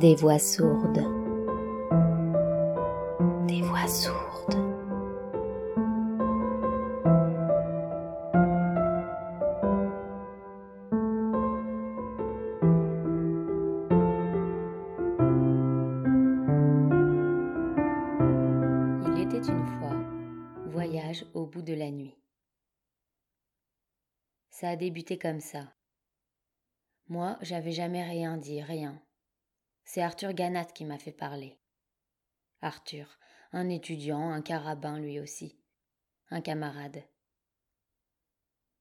Des voix sourdes. Des voix sourdes. Il était une fois voyage au bout de la nuit. Ça a débuté comme ça. Moi, j'avais jamais rien dit, rien. C'est Arthur Ganat qui m'a fait parler. Arthur, un étudiant, un carabin lui aussi, un camarade.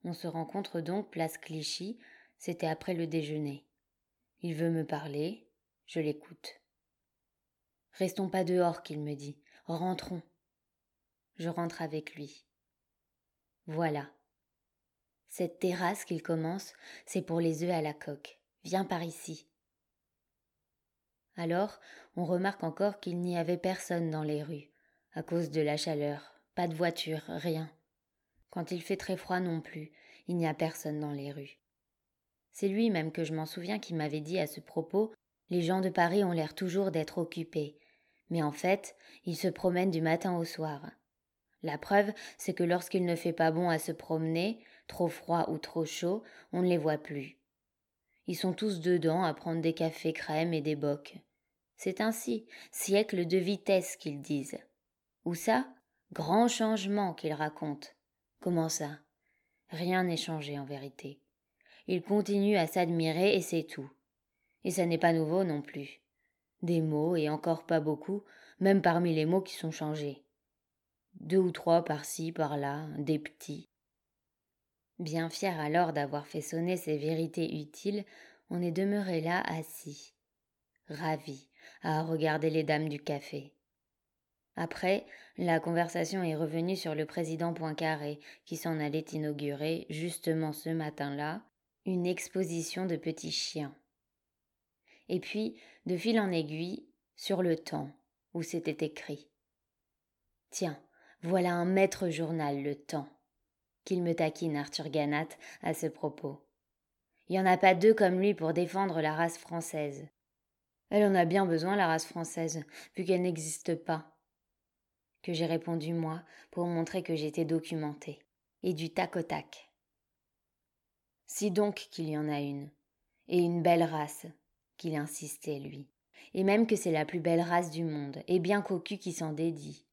On se rencontre donc place Clichy, c'était après le déjeuner. Il veut me parler, je l'écoute. Restons pas dehors, qu'il me dit, rentrons. Je rentre avec lui. Voilà. Cette terrasse qu'il commence, c'est pour les œufs à la coque. Viens par ici. Alors, on remarque encore qu'il n'y avait personne dans les rues, à cause de la chaleur, pas de voiture, rien. Quand il fait très froid non plus, il n'y a personne dans les rues. C'est lui même que je m'en souviens qui m'avait dit à ce propos Les gens de Paris ont l'air toujours d'être occupés, mais en fait, ils se promènent du matin au soir. La preuve, c'est que lorsqu'il ne fait pas bon à se promener, trop froid ou trop chaud, on ne les voit plus. Ils sont tous dedans à prendre des cafés crème et des bocs. C'est ainsi, siècle de vitesse qu'ils disent. Ou ça, grand changement qu'ils racontent. Comment ça? Rien n'est changé en vérité. Ils continuent à s'admirer et c'est tout. Et ça n'est pas nouveau non plus. Des mots, et encore pas beaucoup, même parmi les mots qui sont changés. Deux ou trois par-ci, par-là, des petits. Bien fier alors d'avoir fait sonner ces vérités utiles, on est demeuré là assis, ravi, à regarder les dames du café. Après, la conversation est revenue sur le président Poincaré, qui s'en allait inaugurer, justement ce matin-là, une exposition de petits chiens. Et puis, de fil en aiguille, sur le temps, où c'était écrit. Tiens, voilà un maître journal, le temps. Qu'il me taquine Arthur Ganat à ce propos. Il n'y en a pas deux comme lui pour défendre la race française. Elle en a bien besoin, la race française, vu qu'elle n'existe pas. Que j'ai répondu moi, pour montrer que j'étais documenté, et du tac au tac. Si donc qu'il y en a une, et une belle race, qu'il insistait, lui, et même que c'est la plus belle race du monde, et bien cocu qui s'en dédie.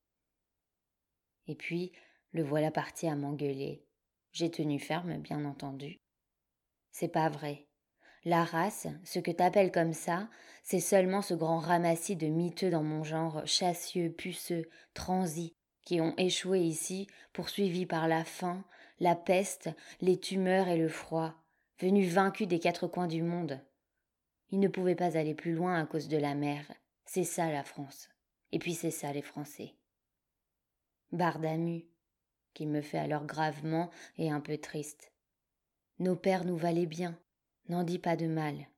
Et puis, le voilà parti à m'engueuler. J'ai tenu ferme, bien entendu. C'est pas vrai. La race, ce que t'appelles comme ça, c'est seulement ce grand ramassis de miteux dans mon genre, chassieux, puceux, transis, qui ont échoué ici, poursuivis par la faim, la peste, les tumeurs et le froid, venus vaincus des quatre coins du monde. Ils ne pouvaient pas aller plus loin à cause de la mer. C'est ça la France. Et puis c'est ça les Français. Bardamu, qui me fait alors gravement et un peu triste. Nos pères nous valaient bien, N'en dis pas de mal.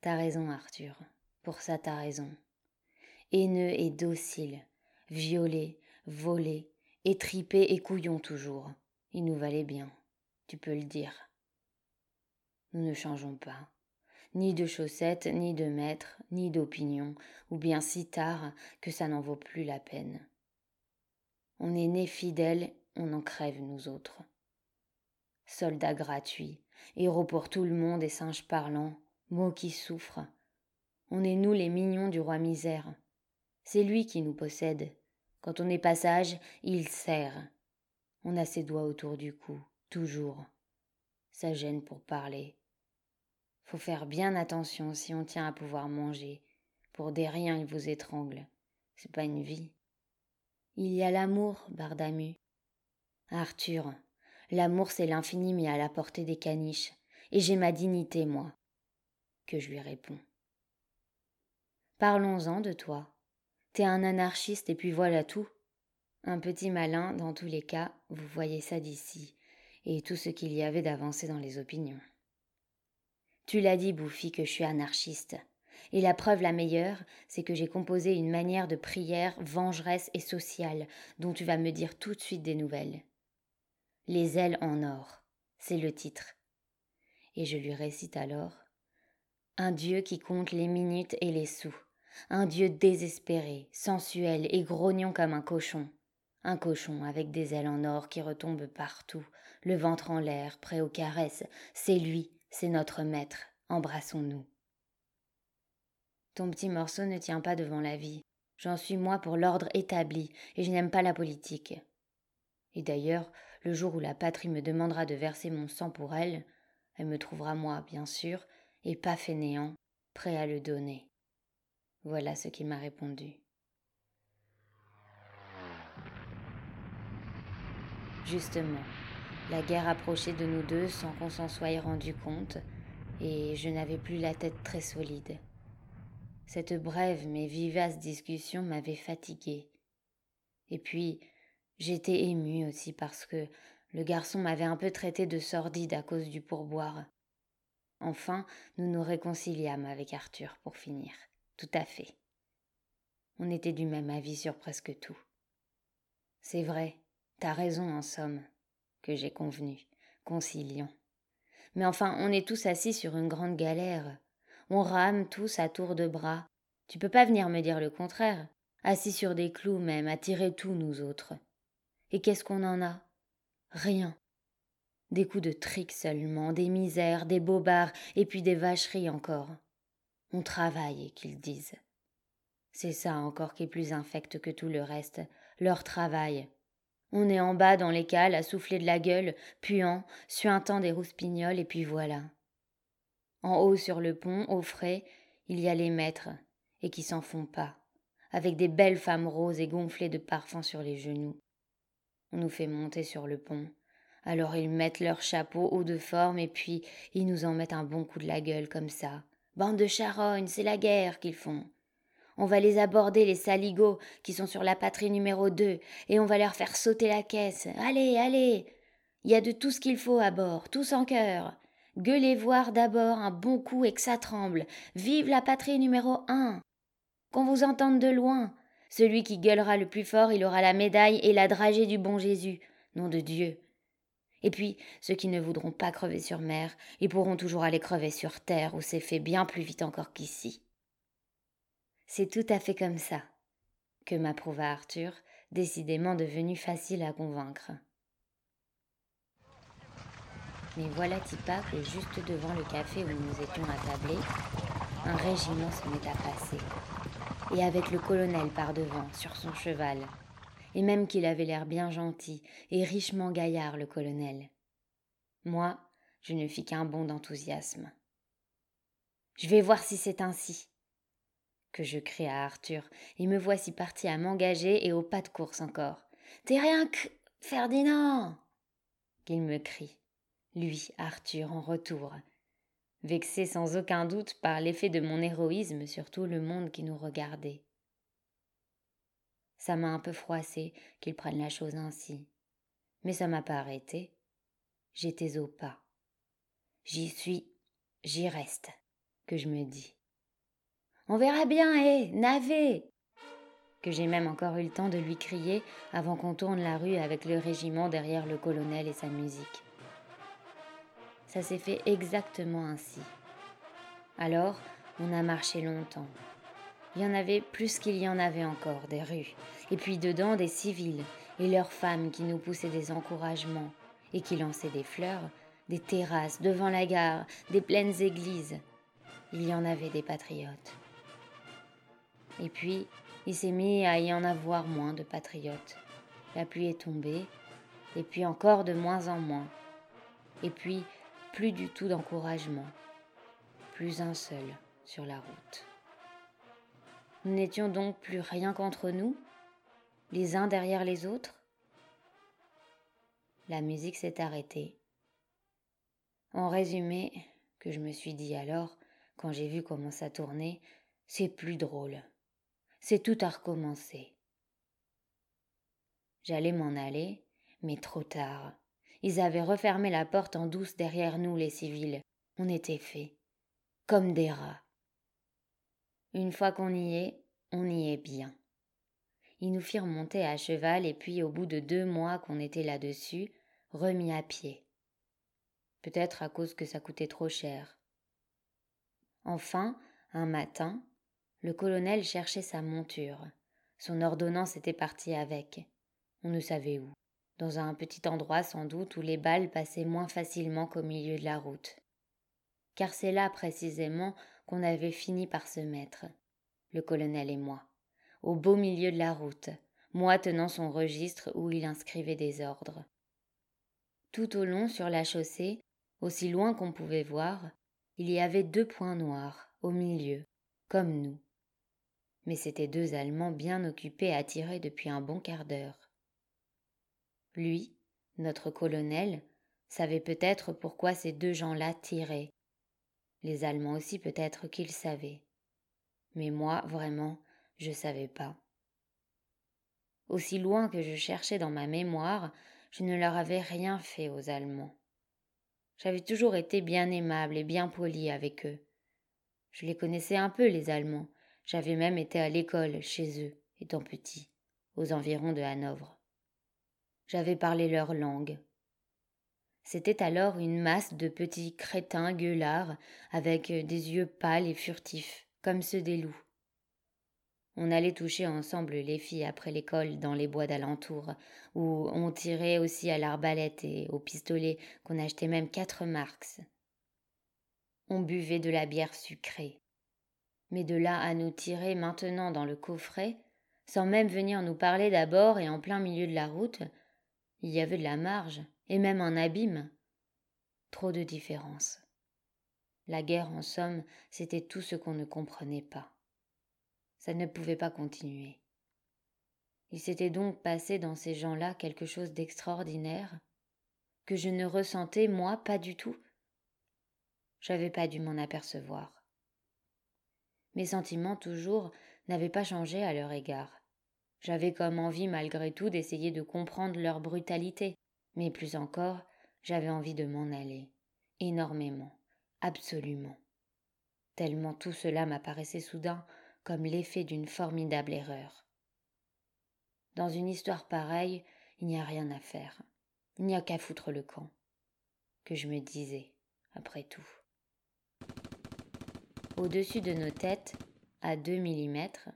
T'as raison, Arthur. Pour ça, t'as raison. Haineux et docile, violé, volé, étripé et couillon toujours. Il nous valait bien, tu peux le dire. Nous ne changeons pas. Ni de chaussettes, ni de maître, ni d'opinion, ou bien si tard que ça n'en vaut plus la peine. On est nés fidèles, on en crève, nous autres. Soldats gratuits, héros pour tout le monde et singes parlants, mots qui souffrent. On est nous les mignons du roi misère. C'est lui qui nous possède. Quand on est passage, il sert. On a ses doigts autour du cou, toujours. Ça gêne pour parler. Faut faire bien attention si on tient à pouvoir manger. Pour des riens, il vous étrangle. C'est pas une vie. Il y a l'amour, Bardamu. Arthur, L'amour, c'est l'infini mis à la portée des caniches, et j'ai ma dignité, moi. Que je lui réponds. Parlons-en de toi. T'es un anarchiste et puis voilà tout. Un petit malin, dans tous les cas, vous voyez ça d'ici, et tout ce qu'il y avait d'avancé dans les opinions. Tu l'as dit, Bouffi, que je suis anarchiste. Et la preuve la meilleure, c'est que j'ai composé une manière de prière vengeresse et sociale, dont tu vas me dire tout de suite des nouvelles. Les ailes en or, c'est le titre. Et je lui récite alors Un Dieu qui compte les minutes et les sous. Un Dieu désespéré, sensuel et grognon comme un cochon. Un cochon avec des ailes en or qui retombent partout, le ventre en l'air, prêt aux caresses. C'est lui, c'est notre maître. Embrassons-nous. Ton petit morceau ne tient pas devant la vie. J'en suis moi pour l'ordre établi, et je n'aime pas la politique. Et d'ailleurs, le jour où la patrie me demandera de verser mon sang pour elle, elle me trouvera moi, bien sûr, et pas fainéant, prêt à le donner. Voilà ce qu'il m'a répondu. Justement, la guerre approchait de nous deux sans qu'on s'en soit rendu compte, et je n'avais plus la tête très solide. Cette brève mais vivace discussion m'avait fatiguée. Et puis, j'étais émue aussi parce que le garçon m'avait un peu traité de sordide à cause du pourboire. Enfin, nous nous réconciliâmes avec Arthur pour finir. Tout à fait. On était du même avis sur presque tout. C'est vrai, t'as raison en somme, que j'ai convenu, conciliant. Mais enfin, on est tous assis sur une grande galère. On rame tous à tour de bras. Tu peux pas venir me dire le contraire. Assis sur des clous même, à tirer tout, nous autres. Et qu'est-ce qu'on en a? Rien. Des coups de trique seulement, des misères, des bobards, et puis des vacheries encore. On travaille, qu'ils disent. C'est ça encore qui est plus infect que tout le reste, leur travail. On est en bas dans les cales à souffler de la gueule, puant, suintant des rouspignoles, et puis voilà. En haut sur le pont, au frais, il y a les maîtres, et qui s'en font pas, avec des belles femmes roses et gonflées de parfums sur les genoux. On nous fait monter sur le pont. Alors ils mettent leur chapeau haut de forme et puis ils nous en mettent un bon coup de la gueule comme ça. Bande de charognes, c'est la guerre qu'ils font. On va les aborder, les saligots, qui sont sur la patrie numéro 2, et on va leur faire sauter la caisse. Allez, allez Il y a de tout ce qu'il faut à bord, tous en cœur. Gueulez voir d'abord un bon coup et que ça tremble. Vive la patrie numéro un. Qu'on vous entende de loin. Celui qui gueulera le plus fort, il aura la médaille et la dragée du bon Jésus. Nom de Dieu. Et puis, ceux qui ne voudront pas crever sur mer, ils pourront toujours aller crever sur terre, où c'est fait bien plus vite encore qu'ici. C'est tout à fait comme ça que m'approuva Arthur, décidément devenu facile à convaincre. Mais voilà-t-il pas que juste devant le café où nous étions attablés, un régiment se met à passer, et avec le colonel par devant, sur son cheval, et même qu'il avait l'air bien gentil et richement gaillard, le colonel. Moi, je ne fis qu'un bond d'enthousiasme. Je vais voir si c'est ainsi. Que je crie à Arthur, et me voici parti à m'engager et au pas de course encore. T'es rien que. Ferdinand qu'il me crie lui, Arthur, en retour, vexé sans aucun doute par l'effet de mon héroïsme sur tout le monde qui nous regardait. Ça m'a un peu froissé qu'il prenne la chose ainsi, mais ça m'a pas arrêté. J'étais au pas. J'y suis, j'y reste, que je me dis. On verra bien, hé, navet que j'ai même encore eu le temps de lui crier avant qu'on tourne la rue avec le régiment derrière le colonel et sa musique. Ça s'est fait exactement ainsi. Alors, on a marché longtemps. Il y en avait plus qu'il y en avait encore, des rues, et puis dedans des civils, et leurs femmes qui nous poussaient des encouragements, et qui lançaient des fleurs, des terrasses devant la gare, des pleines églises. Il y en avait des patriotes. Et puis, il s'est mis à y en avoir moins de patriotes. La pluie est tombée, et puis encore de moins en moins. Et puis, plus du tout d'encouragement, plus un seul sur la route. Nous n'étions donc plus rien qu'entre nous, les uns derrière les autres La musique s'est arrêtée. En résumé, que je me suis dit alors, quand j'ai vu comment ça tournait, c'est plus drôle. C'est tout à recommencer. J'allais m'en aller, mais trop tard. Ils avaient refermé la porte en douce derrière nous, les civils. On était faits. Comme des rats. Une fois qu'on y est, on y est bien. Ils nous firent monter à cheval et puis, au bout de deux mois qu'on était là-dessus, remis à pied. Peut-être à cause que ça coûtait trop cher. Enfin, un matin, le colonel cherchait sa monture. Son ordonnance était partie avec. On ne savait où. Dans un petit endroit sans doute où les balles passaient moins facilement qu'au milieu de la route. Car c'est là précisément qu'on avait fini par se mettre, le colonel et moi, au beau milieu de la route, moi tenant son registre où il inscrivait des ordres. Tout au long sur la chaussée, aussi loin qu'on pouvait voir, il y avait deux points noirs, au milieu, comme nous, mais c'étaient deux Allemands bien occupés à tirer depuis un bon quart d'heure. Lui, notre colonel, savait peut-être pourquoi ces deux gens-là tiraient. Les Allemands aussi peut-être qu'ils savaient. Mais moi, vraiment, je ne savais pas. Aussi loin que je cherchais dans ma mémoire, je ne leur avais rien fait aux Allemands. J'avais toujours été bien aimable et bien poli avec eux. Je les connaissais un peu, les Allemands, j'avais même été à l'école chez eux, étant petit, aux environs de Hanovre. J'avais parlé leur langue. C'était alors une masse de petits crétins gueulards, avec des yeux pâles et furtifs, comme ceux des loups. On allait toucher ensemble les filles après l'école dans les bois d'alentour, où on tirait aussi à l'arbalète et au pistolet qu'on achetait même quatre marks. On buvait de la bière sucrée mais de là à nous tirer maintenant dans le coffret, sans même venir nous parler d'abord et en plein milieu de la route, il y avait de la marge, et même un abîme. Trop de différence. La guerre, en somme, c'était tout ce qu'on ne comprenait pas. Ça ne pouvait pas continuer. Il s'était donc passé dans ces gens-là quelque chose d'extraordinaire, que je ne ressentais, moi, pas du tout. J'avais pas dû m'en apercevoir. Mes sentiments, toujours, n'avaient pas changé à leur égard. J'avais comme envie, malgré tout, d'essayer de comprendre leur brutalité, mais plus encore, j'avais envie de m'en aller. Énormément. Absolument. Tellement tout cela m'apparaissait soudain comme l'effet d'une formidable erreur. Dans une histoire pareille, il n'y a rien à faire. Il n'y a qu'à foutre le camp. Que je me disais, après tout. Au-dessus de nos têtes, à deux millimètres,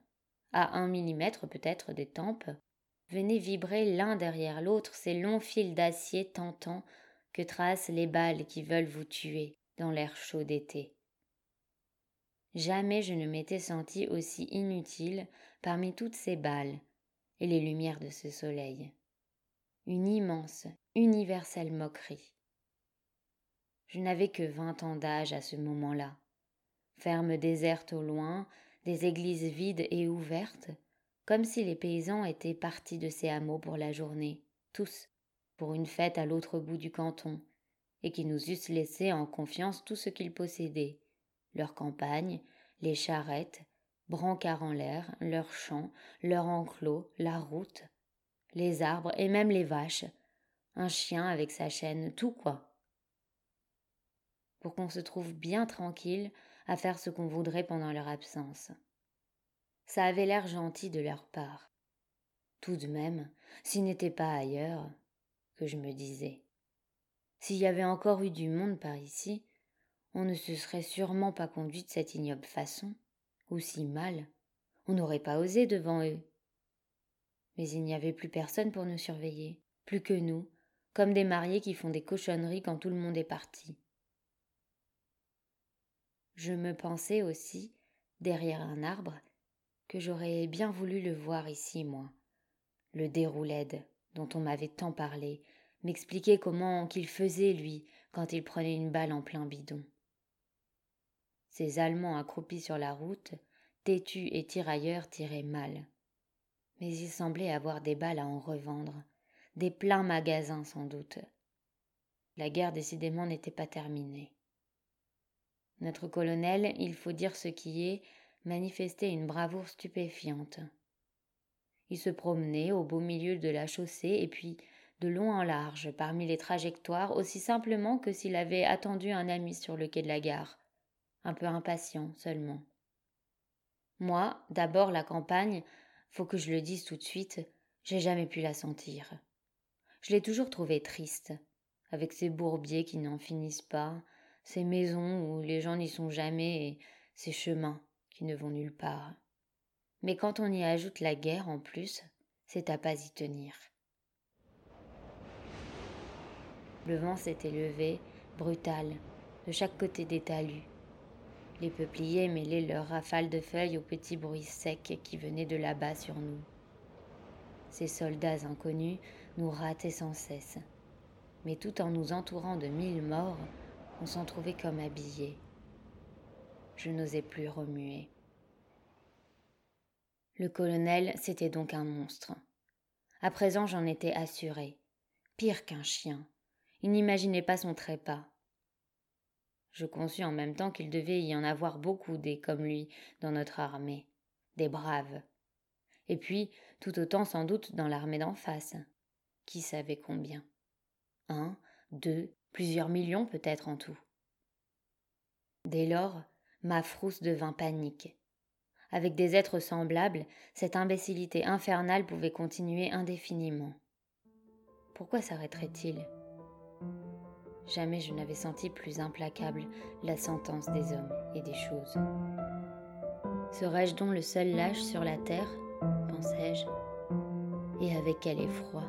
à un millimètre peut-être des tempes, venaient vibrer l'un derrière l'autre ces longs fils d'acier tentants que tracent les balles qui veulent vous tuer dans l'air chaud d'été. Jamais je ne m'étais senti aussi inutile parmi toutes ces balles et les lumières de ce soleil. Une immense, universelle moquerie. Je n'avais que vingt ans d'âge à ce moment-là fermes désertes au loin, des églises vides et ouvertes, comme si les paysans étaient partis de ces hameaux pour la journée, tous, pour une fête à l'autre bout du canton, et qui nous eussent laissé en confiance tout ce qu'ils possédaient, leurs campagnes, les charrettes, brancards en l'air, leurs champs, leurs enclos, la route, les arbres et même les vaches, un chien avec sa chaîne, tout quoi. Pour qu'on se trouve bien tranquille à faire ce qu'on voudrait pendant leur absence. Ça avait l'air gentil de leur part. Tout de même, s'ils n'étaient pas ailleurs, que je me disais. S'il y avait encore eu du monde par ici, on ne se serait sûrement pas conduit de cette ignoble façon, ou si mal. On n'aurait pas osé devant eux. Mais il n'y avait plus personne pour nous surveiller, plus que nous, comme des mariés qui font des cochonneries quand tout le monde est parti. Je me pensais aussi, derrière un arbre, que j'aurais bien voulu le voir ici, moi. Le déroulède, dont on m'avait tant parlé, m'expliquer comment qu'il faisait, lui, quand il prenait une balle en plein bidon. Ces Allemands accroupis sur la route, têtus et tirailleurs, tiraient mal. Mais ils semblaient avoir des balles à en revendre, des pleins magasins sans doute. La guerre décidément n'était pas terminée. Notre colonel, il faut dire ce qui est, manifestait une bravoure stupéfiante. Il se promenait au beau milieu de la chaussée et puis de long en large parmi les trajectoires aussi simplement que s'il avait attendu un ami sur le quai de la gare, un peu impatient seulement. Moi, d'abord la campagne, faut que je le dise tout de suite, j'ai jamais pu la sentir. Je l'ai toujours trouvée triste, avec ses bourbiers qui n'en finissent pas, ces maisons où les gens n'y sont jamais ces chemins qui ne vont nulle part. Mais quand on y ajoute la guerre en plus, c'est à pas y tenir. Le vent s'était levé, brutal, de chaque côté des talus. Les peupliers mêlaient leurs rafales de feuilles aux petits bruits secs qui venaient de là-bas sur nous. Ces soldats inconnus nous rataient sans cesse, mais tout en nous entourant de mille morts, on s'en trouvait comme habillés. Je n'osais plus remuer. Le colonel, c'était donc un monstre. À présent, j'en étais assuré. Pire qu'un chien. Il n'imaginait pas son trépas. Je conçus en même temps qu'il devait y en avoir beaucoup des comme lui dans notre armée, des braves. Et puis, tout autant sans doute dans l'armée d'en face. Qui savait combien? Un, deux, plusieurs millions peut-être en tout. Dès lors, ma frousse devint panique. Avec des êtres semblables, cette imbécilité infernale pouvait continuer indéfiniment. Pourquoi s'arrêterait-il? Jamais je n'avais senti plus implacable la sentence des hommes et des choses. Serais-je donc le seul lâche sur la terre? pensai-je, et avec quel effroi